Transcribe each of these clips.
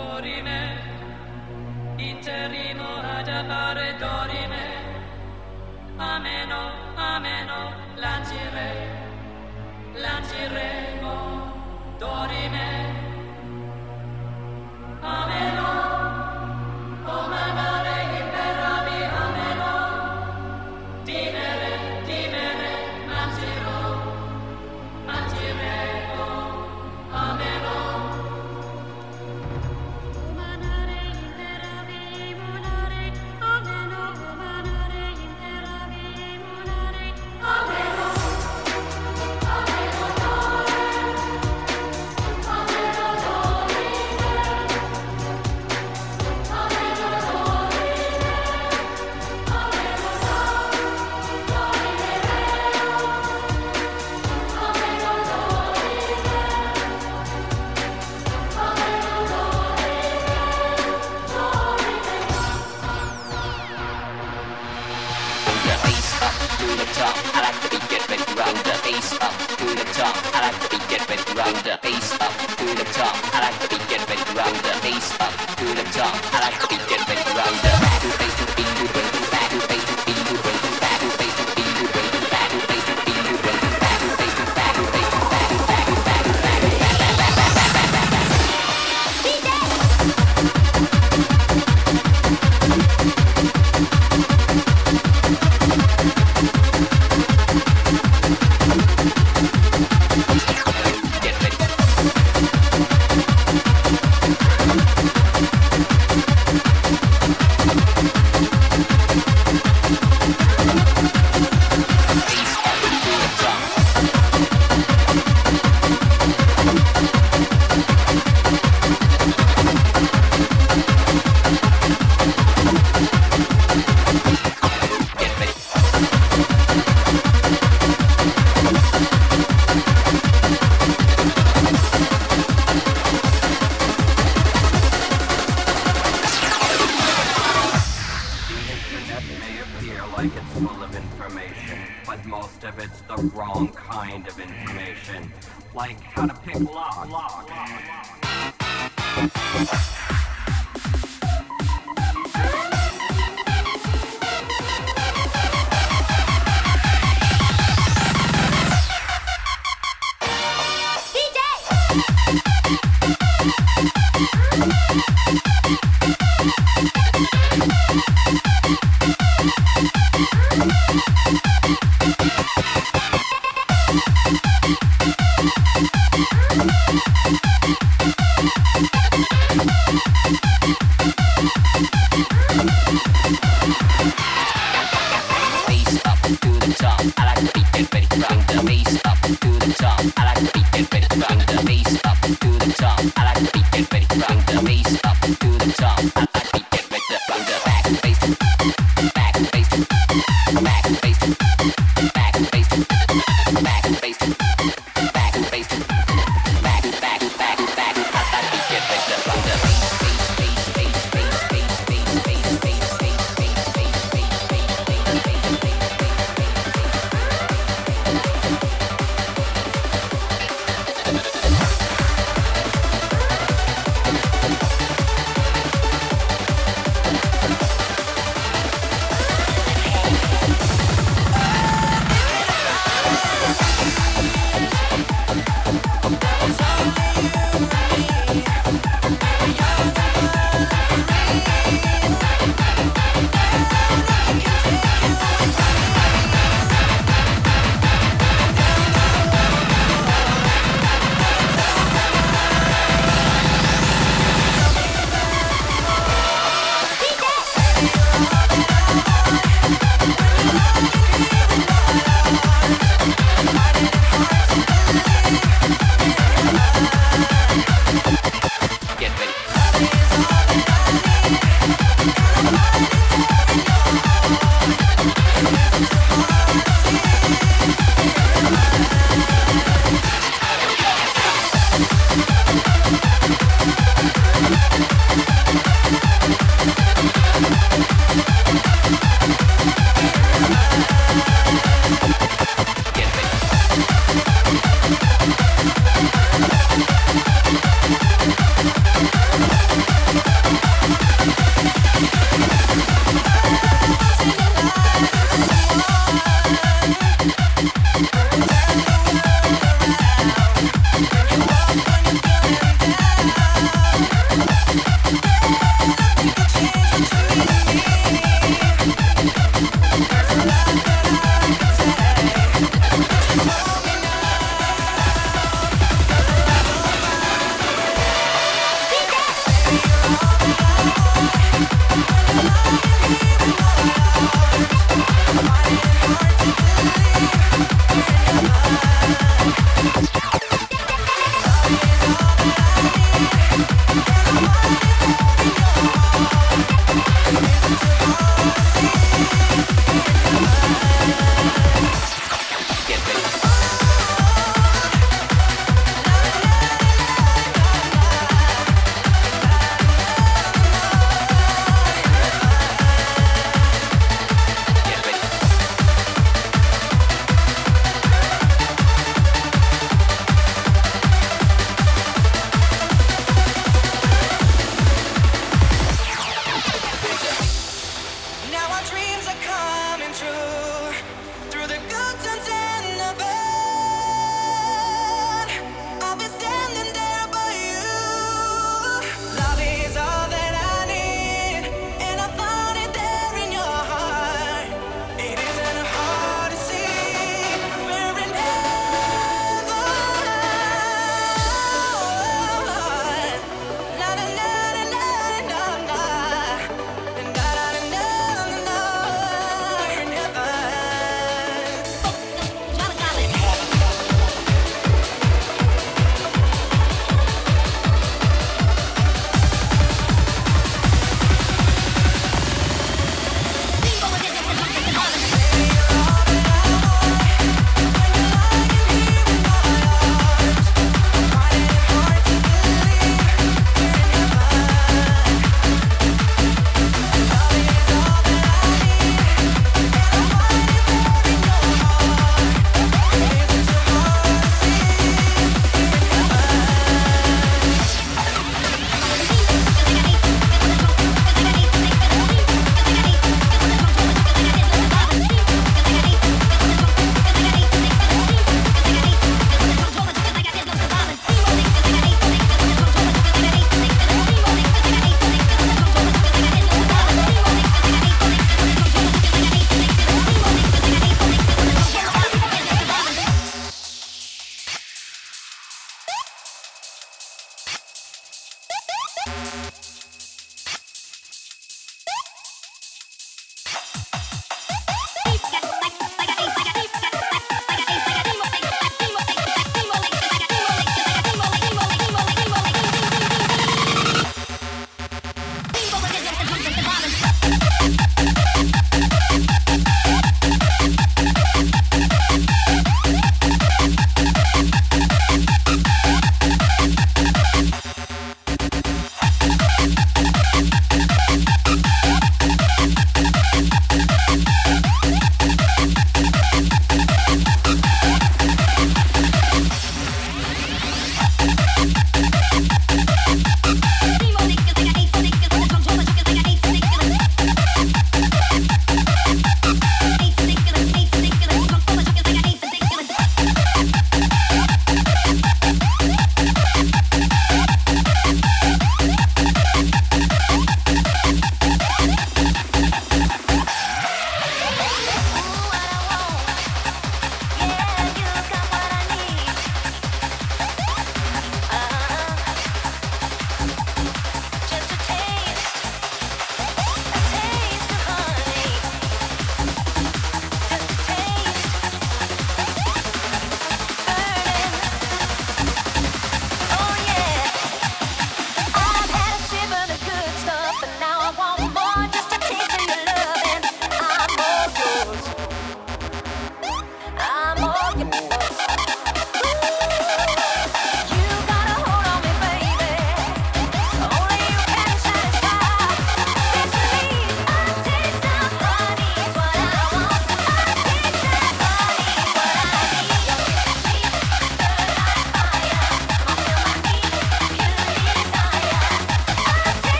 dorime, interrimo ad appare dorime, ameno, ameno, lancire, lanciremo dorime. round the face up to the top. I like to be getting rounder, Face up to the top. I like to be getting rounder.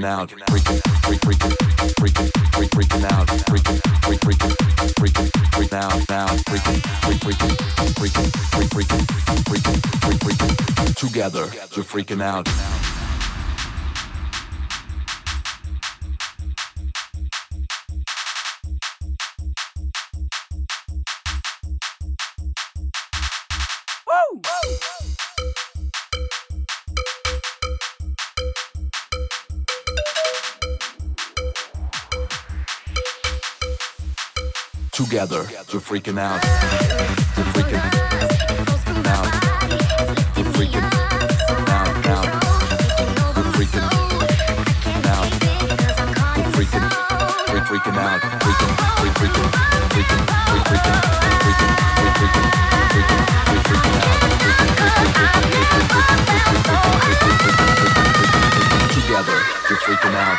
Freaking out, freaking, freak, freaking, freaking, freak, freaking out, freaking, freak, freaking, freaking, freak down, down, freaking, freak, freaking, freaking, freak, freaking, freaking, freak, freaking, together, you're freaking out. Together, you're freaking out. You're freaking out. You're freaking out, out. You're freaking out. You're freaking, freak, freaking out. Freaking, freak, freaking, freaking, freak, freaking, freaking, freak, freaking, freaking, freak, freaking out. Freaking, freak, freak, freaking, freak, freak, freaking, freak, freak, freaking, freak, freak, freaking, freaking, freaking, freaking. Together, you're freaking out.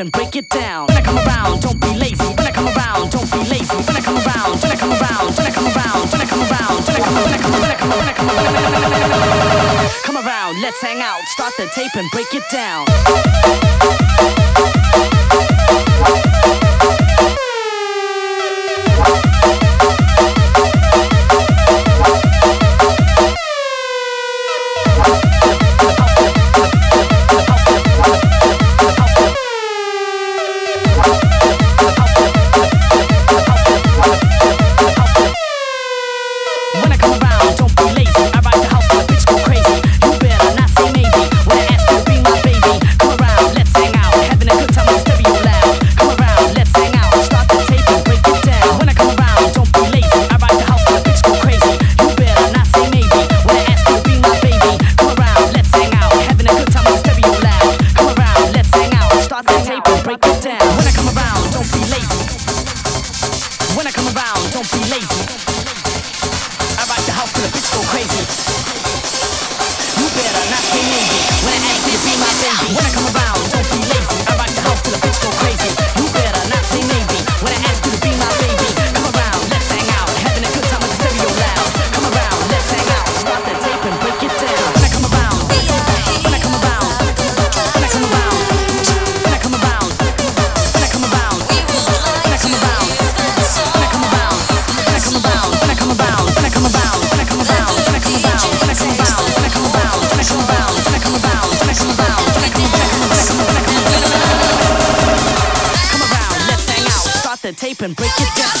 and break it down. When I come around, don't be lazy. When I come around, don't be lazy. When I come around, when I come around, when I come around, when I come around, when I come when I come when I come when I come when come around, let's hang out, start the tape and break it down. and break it down.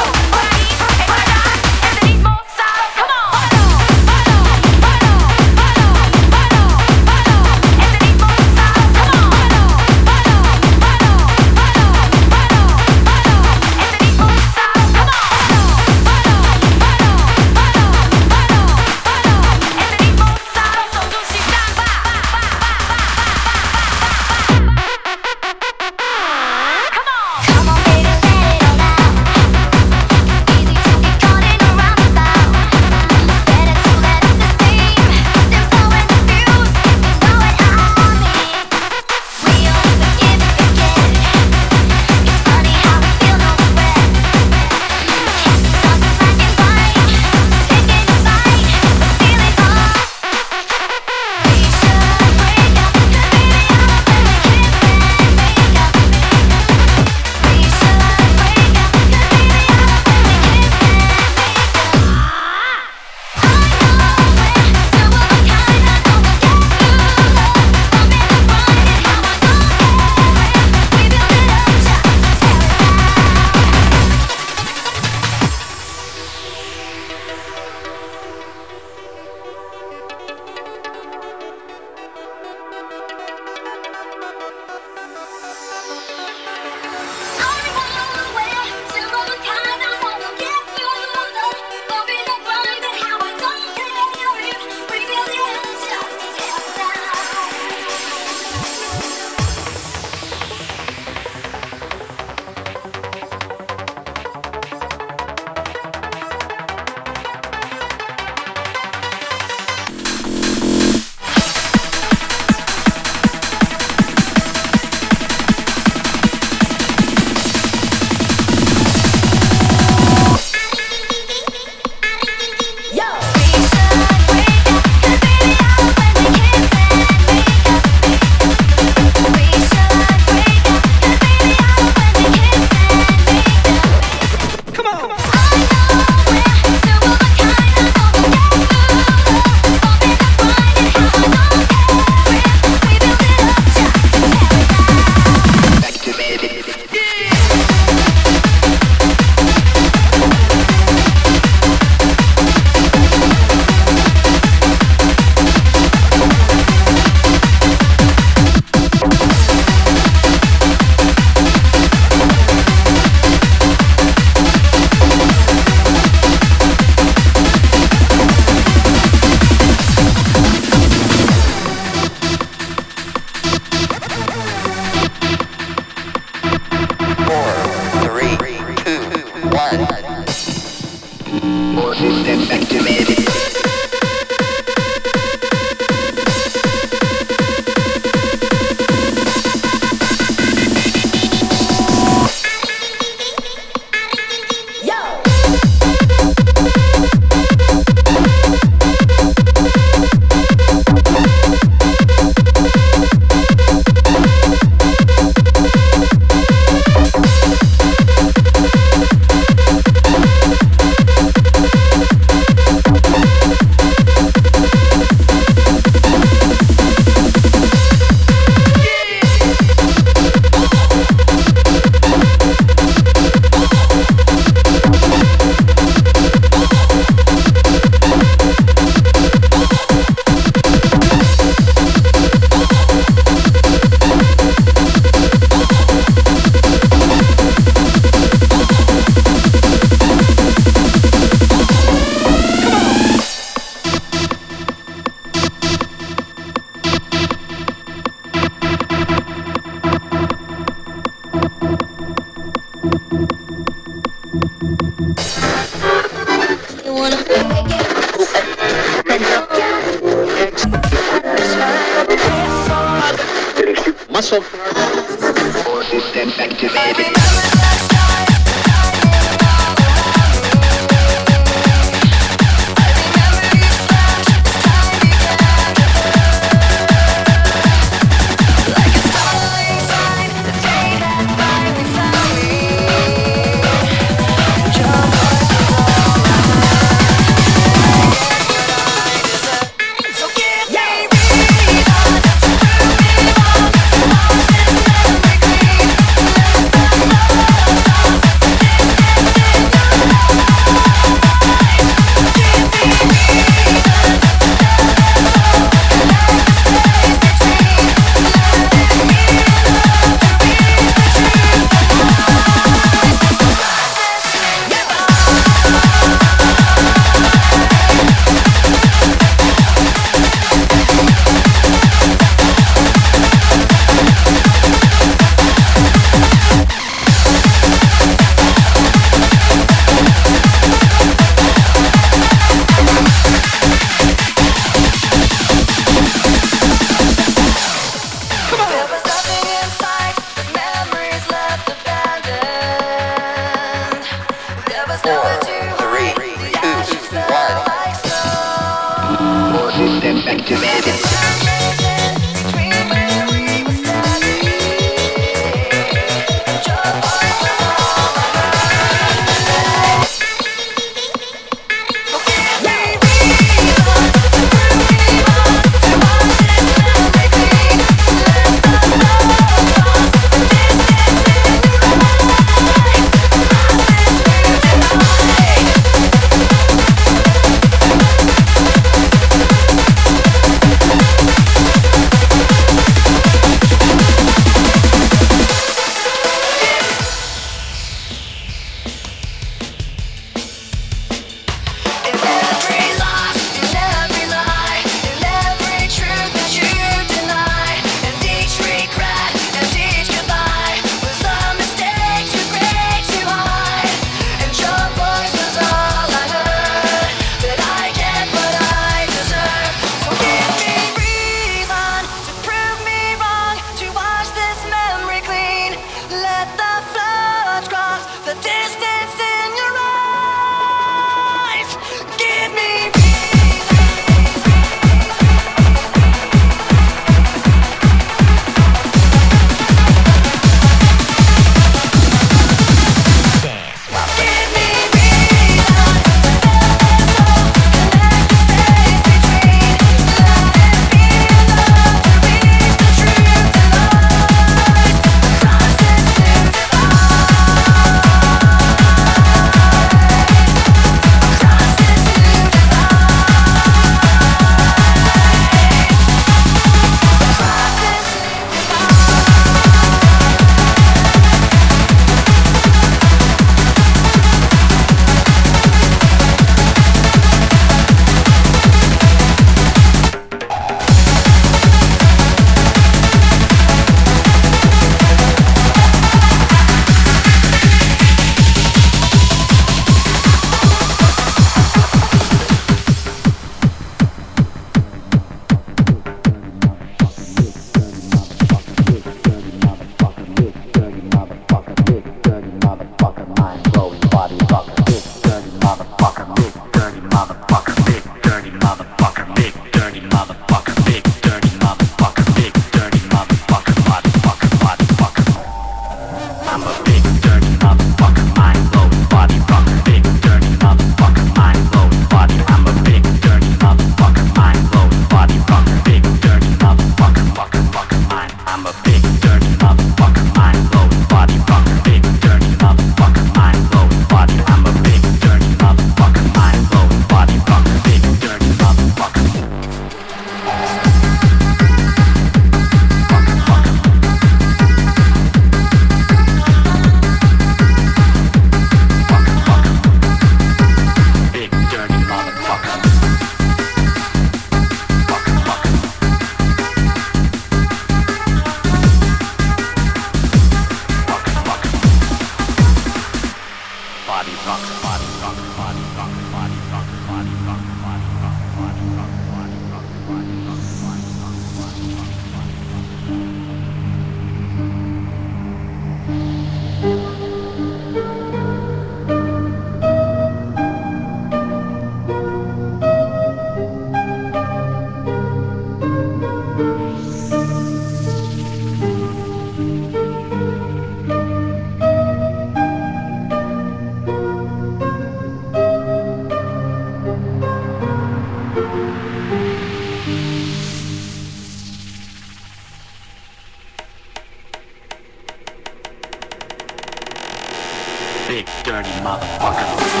big dirty motherfucker.